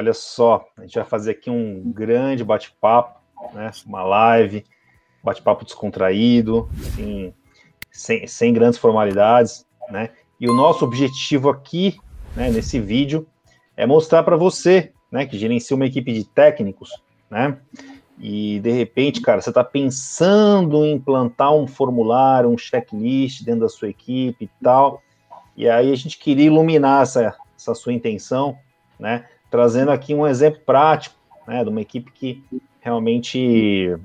Olha só, a gente vai fazer aqui um grande bate-papo, né? Uma live, bate-papo descontraído, assim, sem, sem grandes formalidades, né? E o nosso objetivo aqui, né, nesse vídeo, é mostrar para você, né, que gerencia uma equipe de técnicos, né? E de repente, cara, você está pensando em implantar um formulário, um checklist dentro da sua equipe e tal. E aí a gente queria iluminar essa, essa sua intenção, né? Trazendo aqui um exemplo prático, né, de uma equipe que realmente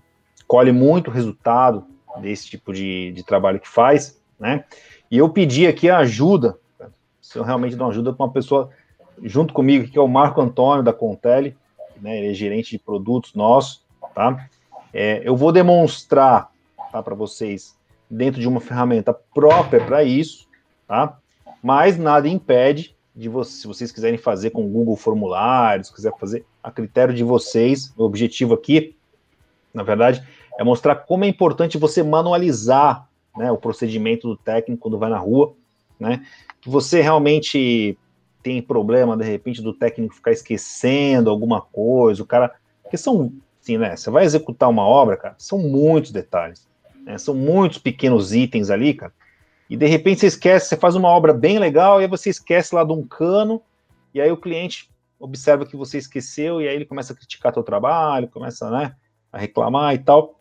colhe muito resultado desse tipo de, de trabalho que faz, né? E eu pedi aqui a ajuda, se eu realmente dou ajuda para uma pessoa junto comigo, que é o Marco Antônio da Contele, né? Ele é gerente de produtos nosso, tá? É, eu vou demonstrar, tá, para vocês dentro de uma ferramenta própria para isso, tá? Mas nada impede de vocês, se vocês quiserem fazer com o Google Formulários, quiser fazer a critério de vocês, o objetivo aqui, na verdade, é mostrar como é importante você manualizar né, o procedimento do técnico quando vai na rua, né? Que você realmente tem problema, de repente, do técnico ficar esquecendo alguma coisa, o cara. Porque são, assim, né? Você vai executar uma obra, cara, são muitos detalhes, né, são muitos pequenos itens ali, cara e de repente você esquece, você faz uma obra bem legal, e aí você esquece lá de um cano, e aí o cliente observa que você esqueceu, e aí ele começa a criticar teu trabalho, começa né, a reclamar e tal.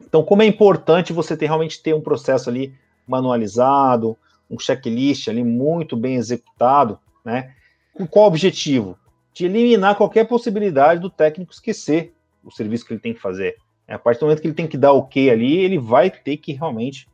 Então, como é importante você ter realmente ter um processo ali manualizado, um checklist ali muito bem executado, né? Com qual objetivo? De eliminar qualquer possibilidade do técnico esquecer o serviço que ele tem que fazer. A partir do momento que ele tem que dar ok ali, ele vai ter que realmente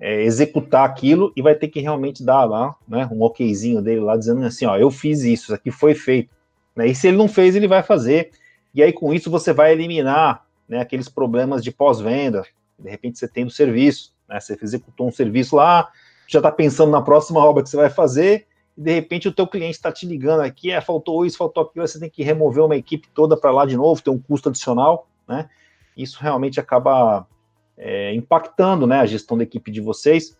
é, executar aquilo e vai ter que realmente dar lá, né, um okzinho dele lá, dizendo assim, ó, eu fiz isso, isso aqui foi feito. Né, e se ele não fez, ele vai fazer. E aí, com isso, você vai eliminar né, aqueles problemas de pós-venda, de repente você tem no serviço, né, você executou um serviço lá, já está pensando na próxima obra que você vai fazer, e de repente o teu cliente está te ligando aqui, é, faltou isso, faltou aquilo, você tem que remover uma equipe toda para lá de novo, tem um custo adicional, né? Isso realmente acaba é, impactando né, a gestão da equipe de vocês.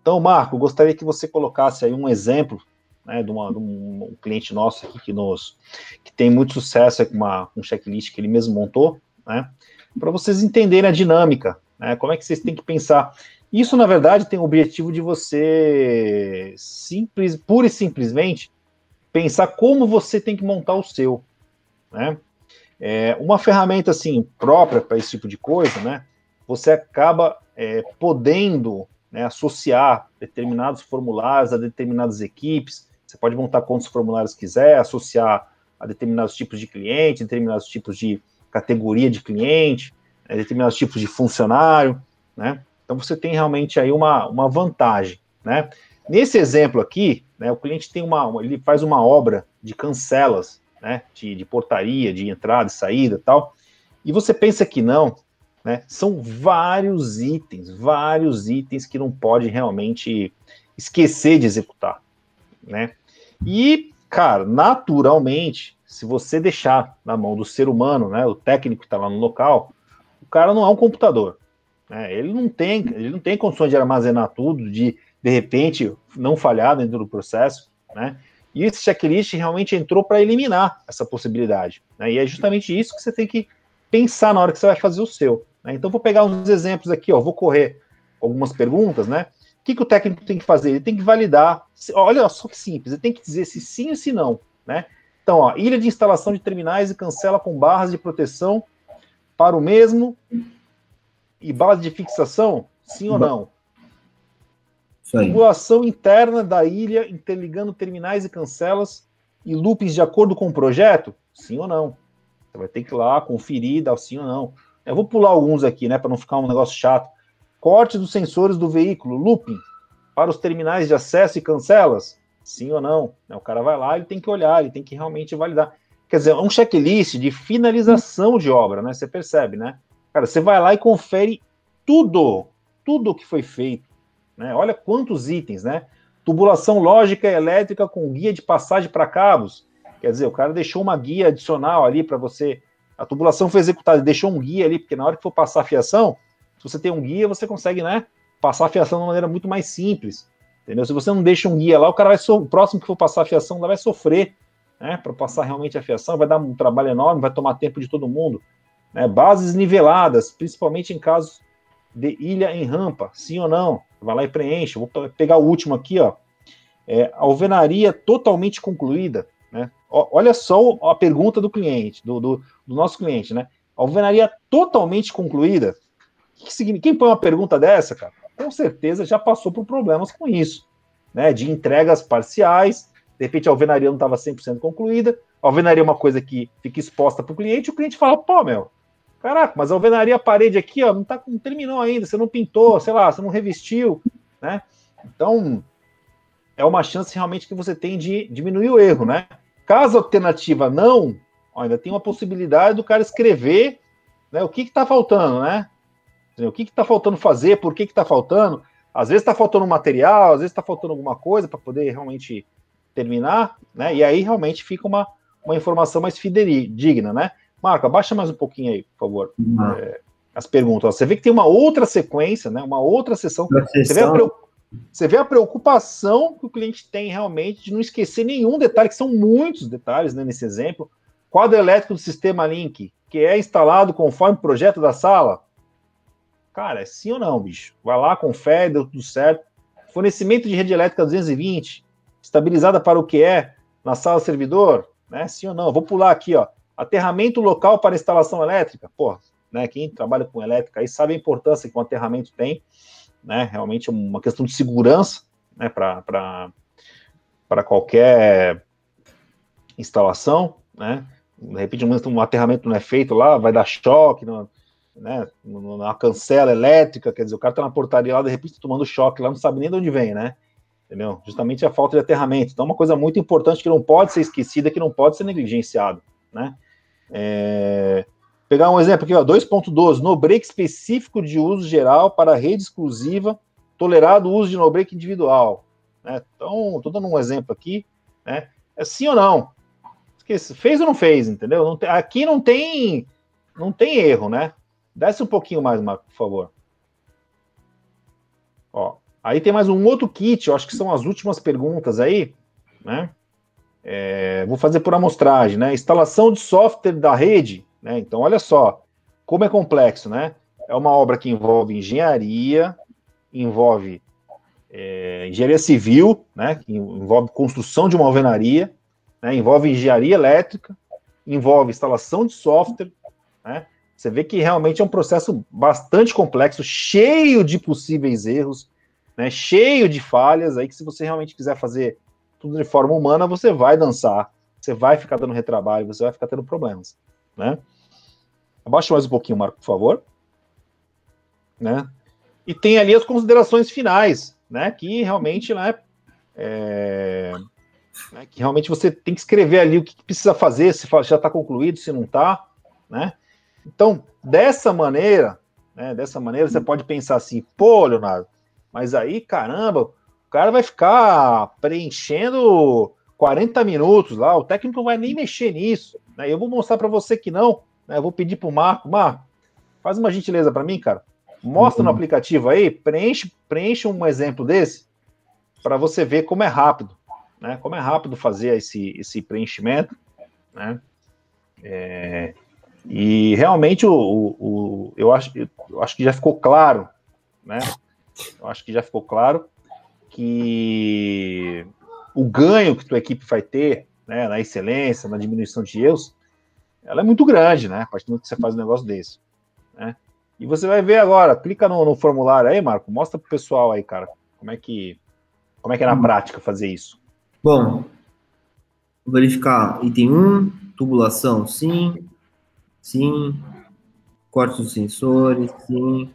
Então, Marco, gostaria que você colocasse aí um exemplo né, de, uma, de um, cliente nosso aqui que, nos, que tem muito sucesso com uma, um checklist que ele mesmo montou, né, para vocês entenderem a dinâmica, né, como é que vocês têm que pensar. Isso, na verdade, tem o objetivo de você simples, pura e simplesmente pensar como você tem que montar o seu, né? É, uma ferramenta assim própria para esse tipo de coisa, né? Você acaba é, podendo né, associar determinados formulários a determinadas equipes. Você pode montar quantos formulários quiser, associar a determinados tipos de cliente, determinados tipos de categoria de cliente, né, determinados tipos de funcionário, né? Então você tem realmente aí uma, uma vantagem, né? Nesse exemplo aqui, né, o cliente tem uma, ele faz uma obra de cancelas, né, de, de portaria, de entrada e saída, tal. E você pensa que não, né? São vários itens, vários itens que não pode realmente esquecer de executar. Né? E, cara, naturalmente, se você deixar na mão do ser humano, né, o técnico que está lá no local, o cara não é um computador. Né? Ele não tem, ele não tem condições de armazenar tudo, de de repente não falhar dentro do processo, né? E esse checklist realmente entrou para eliminar essa possibilidade. Né? E é justamente isso que você tem que pensar na hora que você vai fazer o seu. Né? Então, vou pegar uns exemplos aqui, ó, vou correr algumas perguntas, né? O que, que o técnico tem que fazer? Ele tem que validar. Olha só que simples, ele tem que dizer se sim ou se não, né? Então, ó, ilha de instalação de terminais e cancela com barras de proteção para o mesmo e base de fixação, sim ou não? Regulação interna da ilha interligando terminais e cancelas e loopings de acordo com o projeto, sim ou não? Você vai ter que ir lá conferir, dar sim ou não. Eu vou pular alguns aqui, né, para não ficar um negócio chato. Corte dos sensores do veículo, looping, para os terminais de acesso e cancelas? Sim ou não? O cara vai lá, ele tem que olhar, ele tem que realmente validar. Quer dizer, é um checklist de finalização de obra, né? Você percebe, né? Cara, você vai lá e confere tudo, tudo que foi feito, né? Olha quantos itens, né? Tubulação lógica elétrica com guia de passagem para cabos. Quer dizer, o cara deixou uma guia adicional ali para você a tubulação foi executada, deixou um guia ali, porque na hora que for passar a fiação, se você tem um guia, você consegue, né, passar a fiação de uma maneira muito mais simples. Entendeu? Se você não deixa um guia lá, o cara vai so... o próximo que for passar a fiação lá vai sofrer, né, para passar realmente a fiação, vai dar um trabalho enorme, vai tomar tempo de todo mundo. Né? Bases niveladas, principalmente em casos de ilha em rampa, sim ou não? Vai lá e preenche. Vou pegar o último aqui, ó. É, alvenaria totalmente concluída. Olha só a pergunta do cliente, do, do, do nosso cliente, né? Alvenaria totalmente concluída. Que? Quem põe uma pergunta dessa, cara, com certeza já passou por problemas com isso, né? De entregas parciais, de repente a alvenaria não estava 100% concluída, a alvenaria é uma coisa que fica exposta para o cliente, o cliente fala, pô, meu, caraca, mas a alvenaria, a parede aqui, ó, não, tá, não terminou ainda, você não pintou, sei lá, você não revestiu, né? Então, é uma chance realmente que você tem de diminuir o erro, né? Caso a alternativa não, ó, ainda tem uma possibilidade do cara escrever né, o que está faltando, né? O que está faltando fazer, por que está faltando. Às vezes está faltando material, às vezes está faltando alguma coisa para poder realmente terminar, né? E aí realmente fica uma, uma informação mais fidedigna, né? Marco, abaixa mais um pouquinho aí, por favor. Uhum. É, as perguntas. Você vê que tem uma outra sequência, né? Uma outra sessão. Você, vê você vê a preocupação que o cliente tem realmente de não esquecer nenhum detalhe, que são muitos detalhes né, nesse exemplo. Quadro elétrico do sistema Link, que é instalado conforme o projeto da sala. Cara, é sim ou não, bicho? Vai lá, confere, deu tudo certo. Fornecimento de rede elétrica 220, estabilizada para o que é na sala servidor, né? Sim ou não? Vou pular aqui, ó. Aterramento local para instalação elétrica. Pô, né? Quem trabalha com elétrica aí sabe a importância que um aterramento tem, né? Realmente é uma questão de segurança, né? Para qualquer instalação, né? De repente, um aterramento não é feito lá, vai dar choque, não, né? Na cancela elétrica, quer dizer, o cara tá na portaria lá, de repente tomando choque lá, não sabe nem de onde vem, né? entendeu? Justamente a falta de aterramento. Então, uma coisa muito importante que não pode ser esquecida, que não pode ser negligenciado, né? É... Pegar um exemplo aqui, ó, 2.12, no break específico de uso geral para rede exclusiva, tolerado o uso de no break individual. Né? Então, estou dando um exemplo aqui, né? É sim ou não? Fez ou não fez, entendeu? Não tem, aqui não tem, não tem erro, né? Desce um pouquinho mais, Marco, por favor. Ó, Aí tem mais um outro kit, eu acho que são as últimas perguntas aí, né? É, vou fazer por amostragem, né? Instalação de software da rede, né? Então, olha só como é complexo, né? É uma obra que envolve engenharia, envolve é, engenharia civil, né? Envolve construção de uma alvenaria, né? envolve engenharia elétrica, envolve instalação de software, né? Você vê que realmente é um processo bastante complexo, cheio de possíveis erros, né, cheio de falhas, aí que se você realmente quiser fazer tudo de forma humana, você vai dançar, você vai ficar dando retrabalho, você vai ficar tendo problemas, né? Abaixa mais um pouquinho, Marco, por favor. Né? E tem ali as considerações finais, né? Que realmente, né, é, né, que realmente você tem que escrever ali o que precisa fazer, se já está concluído, se não está, né? Então, dessa maneira, né, dessa maneira, você pode pensar assim, pô, Leonardo, mas aí, caramba, o cara vai ficar preenchendo 40 minutos lá, o técnico não vai nem mexer nisso. Né? Eu vou mostrar para você que não. Né? Eu vou pedir para o Marco, Marco, faz uma gentileza para mim, cara. Mostra uhum. no aplicativo aí, preenche, preenche um exemplo desse para você ver como é rápido, né? Como é rápido fazer esse, esse preenchimento, né? É, e realmente o, o, o, eu, acho, eu acho que já ficou claro, né? Eu acho que já ficou claro que o ganho que tua equipe vai ter né, na excelência, na diminuição de erros, ela é muito grande, né? A partir do momento que você faz um negócio desse. Né? E você vai ver agora, clica no, no formulário aí, Marco, mostra pro pessoal aí, cara, como é que como é que é na hum. prática fazer isso. Bom, vou verificar item 1, tubulação, sim, sim, corte dos sensores, sim,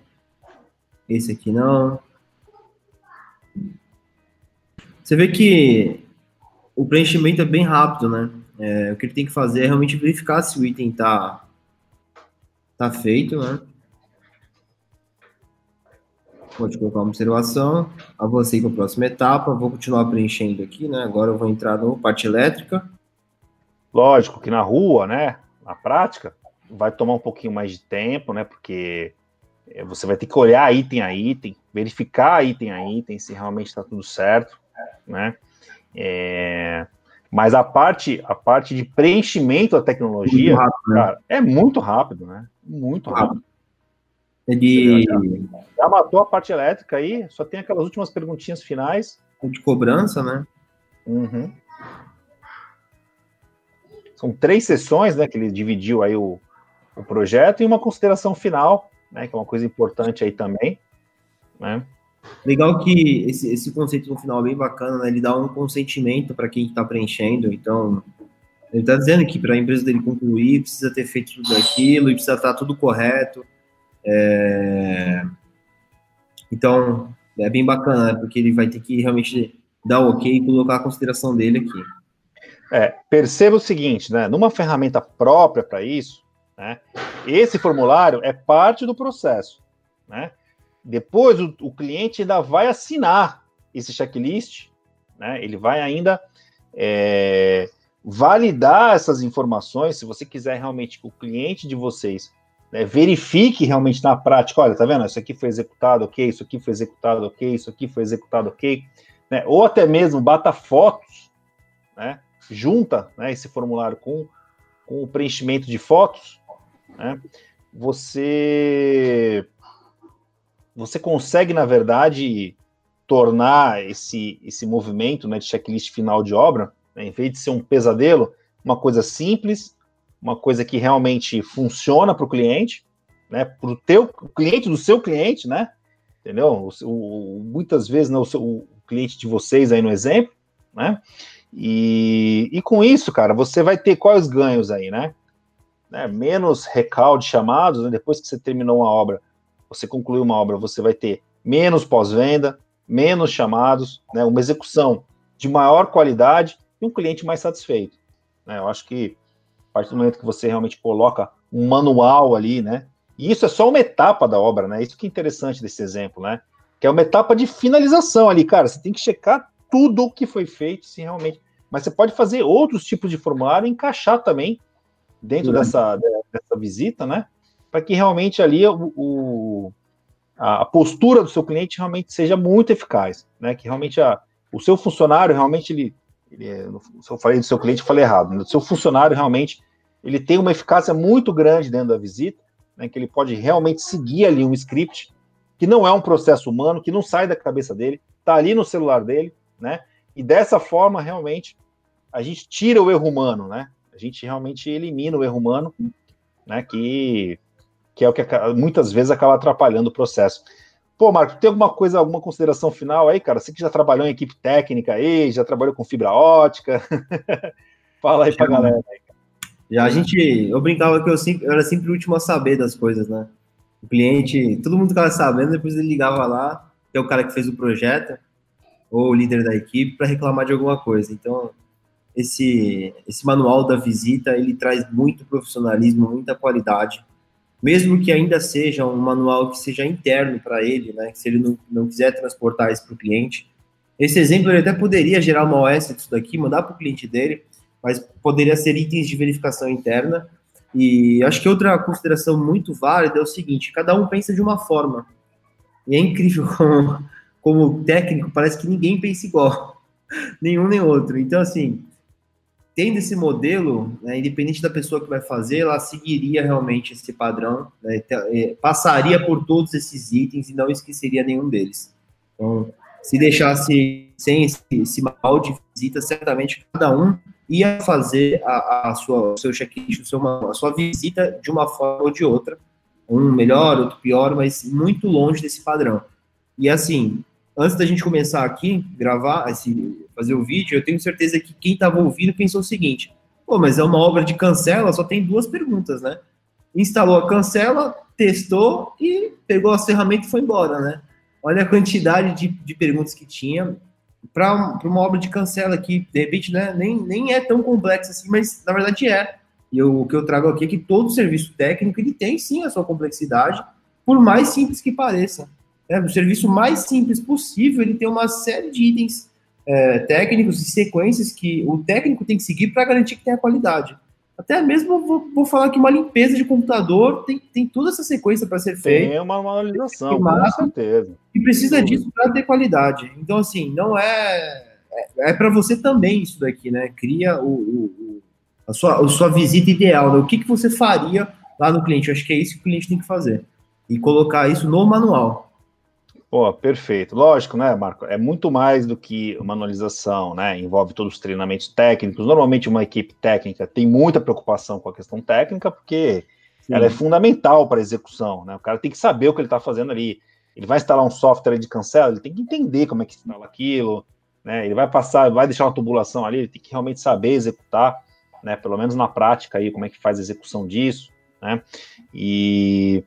esse aqui não. Você vê que o preenchimento é bem rápido, né? É, o que ele tem que fazer é realmente verificar se o item tá, tá feito, né? Pode colocar uma observação. Avancei para a próxima etapa. Vou continuar preenchendo aqui, né? Agora eu vou entrar no parte elétrica. Lógico que na rua, né? Na prática, vai tomar um pouquinho mais de tempo, né? Porque é, você vai ter que olhar item a item, verificar item a item se realmente está tudo certo, né? É, Mas a parte, a parte de preenchimento da tecnologia, rápido, né? cara, é muito rápido, né? Muito rápido. Ele já, já, matou a parte elétrica aí, só tem aquelas últimas perguntinhas finais. De cobrança, né? Uhum. São três sessões, né, que ele dividiu aí o, o projeto e uma consideração final, né, que é uma coisa importante aí também, né? Legal que esse, esse conceito no final é bem bacana, né? Ele dá um consentimento para quem está preenchendo. Então, ele está dizendo que para a empresa dele concluir, precisa ter feito tudo aquilo e precisa estar tá tudo correto. É... Então, é bem bacana, né? porque ele vai ter que realmente dar o ok e colocar a consideração dele aqui. É, perceba o seguinte, né? Numa ferramenta própria para isso, né? Esse formulário é parte do processo, né? Depois o, o cliente ainda vai assinar esse checklist, né? Ele vai ainda é, validar essas informações. Se você quiser realmente que o cliente de vocês né, verifique realmente na prática, olha, tá vendo? Isso aqui foi executado, ok, isso aqui foi executado, ok, isso aqui foi executado, ok, né? Ou até mesmo bata fotos, né? Junta né, esse formulário com, com o preenchimento de fotos, né? Você você consegue, na verdade, tornar esse, esse movimento né, de checklist final de obra, né, em vez de ser um pesadelo, uma coisa simples, uma coisa que realmente funciona para o cliente, né, para o teu cliente do seu cliente, né, entendeu? O, o, muitas vezes né, o, seu, o cliente de vocês aí no exemplo, né, e, e com isso, cara, você vai ter quais ganhos aí, né? né menos recal de chamados, né, depois que você terminou uma obra, você concluir uma obra, você vai ter menos pós-venda, menos chamados, né, uma execução de maior qualidade e um cliente mais satisfeito. Né? Eu acho que a partir do momento que você realmente coloca um manual ali, né? E isso é só uma etapa da obra, né? Isso que é interessante desse exemplo, né? Que é uma etapa de finalização ali, cara. Você tem que checar tudo o que foi feito, se realmente. Mas você pode fazer outros tipos de formulário e encaixar também dentro dessa, dessa visita, né? Para que realmente ali o, o, a postura do seu cliente realmente seja muito eficaz, né? Que realmente a, o seu funcionário realmente ele, ele é, se eu falei do seu cliente, eu falei errado. Né? O seu funcionário realmente ele tem uma eficácia muito grande dentro da visita, né? Que ele pode realmente seguir ali um script que não é um processo humano, que não sai da cabeça dele, está ali no celular dele, né? E dessa forma realmente a gente tira o erro humano, né? A gente realmente elimina o erro humano, né? Que que é o que muitas vezes acaba atrapalhando o processo. Pô, Marco, tem alguma coisa, alguma consideração final aí, cara? Você que já trabalhou em equipe técnica aí, já trabalhou com fibra ótica. Fala aí pra já, galera. Já a gente, eu brincava que eu, sempre, eu era sempre o último a saber das coisas, né? O cliente, todo mundo ficava sabendo, depois ele ligava lá, que é o cara que fez o projeto, ou o líder da equipe, para reclamar de alguma coisa. Então, esse, esse manual da visita, ele traz muito profissionalismo, muita qualidade mesmo que ainda seja um manual que seja interno para ele, né, se ele não, não quiser transportar isso para o cliente. Esse exemplo ele até poderia gerar uma OS disso daqui, mandar para o cliente dele, mas poderia ser itens de verificação interna. E acho que outra consideração muito válida é o seguinte: cada um pensa de uma forma. E é incrível como, como técnico, parece que ninguém pensa igual, nenhum nem outro. Então, assim, tendo esse modelo, né, independente da pessoa que vai fazer, ela seguiria realmente esse padrão, né, passaria por todos esses itens e não esqueceria nenhum deles. Então, se deixasse sem esse, esse mal de visita, certamente cada um ia fazer a, a sua, o seu checklist, a sua visita de uma forma ou de outra, um melhor, outro pior, mas muito longe desse padrão. E assim, antes da gente começar aqui, gravar, esse, fazer o vídeo, eu tenho certeza que quem estava ouvindo pensou o seguinte: pô, mas é uma obra de cancela, só tem duas perguntas, né? Instalou a cancela, testou e pegou as ferramentas e foi embora, né? Olha a quantidade de, de perguntas que tinha para uma obra de cancela que, de repente, né, nem, nem é tão complexa assim, mas na verdade é. E o que eu trago aqui é que todo serviço técnico ele tem sim a sua complexidade, por mais simples que pareça é, o serviço mais simples possível, ele tem uma série de itens é, técnicos e sequências que o técnico tem que seguir para garantir que tem a qualidade. Até mesmo vou, vou, falar que uma limpeza de computador tem, tem toda essa sequência para ser feita. Tem uma manualização, com certeza. E precisa disso para ter qualidade. Então, assim, não é, é, é para você também isso daqui, né? Cria o, o, a, sua, a sua visita ideal, né? O que, que você faria lá no cliente? Eu acho que é isso que o cliente tem que fazer. E colocar isso no manual. Pô, perfeito. Lógico, né, Marco? É muito mais do que manualização, né? Envolve todos os treinamentos técnicos. Normalmente, uma equipe técnica tem muita preocupação com a questão técnica, porque Sim. ela é fundamental para a execução, né? O cara tem que saber o que ele está fazendo ali. Ele vai instalar um software de cancela, ele tem que entender como é que instala aquilo, né? Ele vai passar, vai deixar uma tubulação ali, ele tem que realmente saber executar, né? Pelo menos na prática aí, como é que faz a execução disso, né? E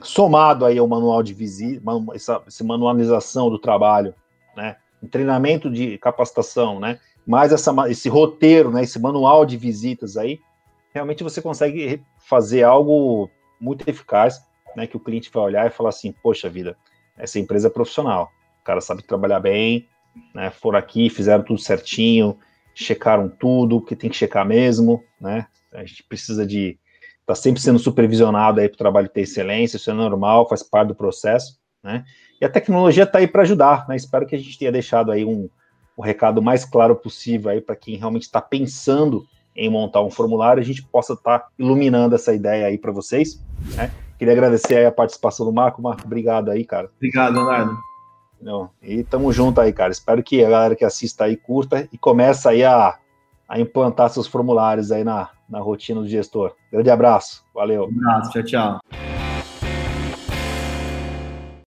somado aí ao manual de visita, essa, essa manualização do trabalho, né, um treinamento de capacitação, né, mais essa, esse roteiro, né, esse manual de visitas aí, realmente você consegue fazer algo muito eficaz, né, que o cliente vai olhar e falar assim, poxa vida, essa empresa é profissional, o cara sabe trabalhar bem, né, foram aqui, fizeram tudo certinho, checaram tudo, que tem que checar mesmo, né, a gente precisa de está sempre sendo supervisionado aí para o trabalho ter excelência, isso é normal, faz parte do processo, né? E a tecnologia está aí para ajudar, né? Espero que a gente tenha deixado aí um, um recado mais claro possível aí para quem realmente está pensando em montar um formulário, a gente possa estar tá iluminando essa ideia aí para vocês, né? Queria agradecer aí a participação do Marco. Marco, obrigado aí, cara. Obrigado, Leonardo. Não, e tamo junto aí, cara. Espero que a galera que assista aí curta e começa aí a, a implantar seus formulários aí na, na rotina do gestor. Grande abraço, valeu. Um abraço, tchau, tchau.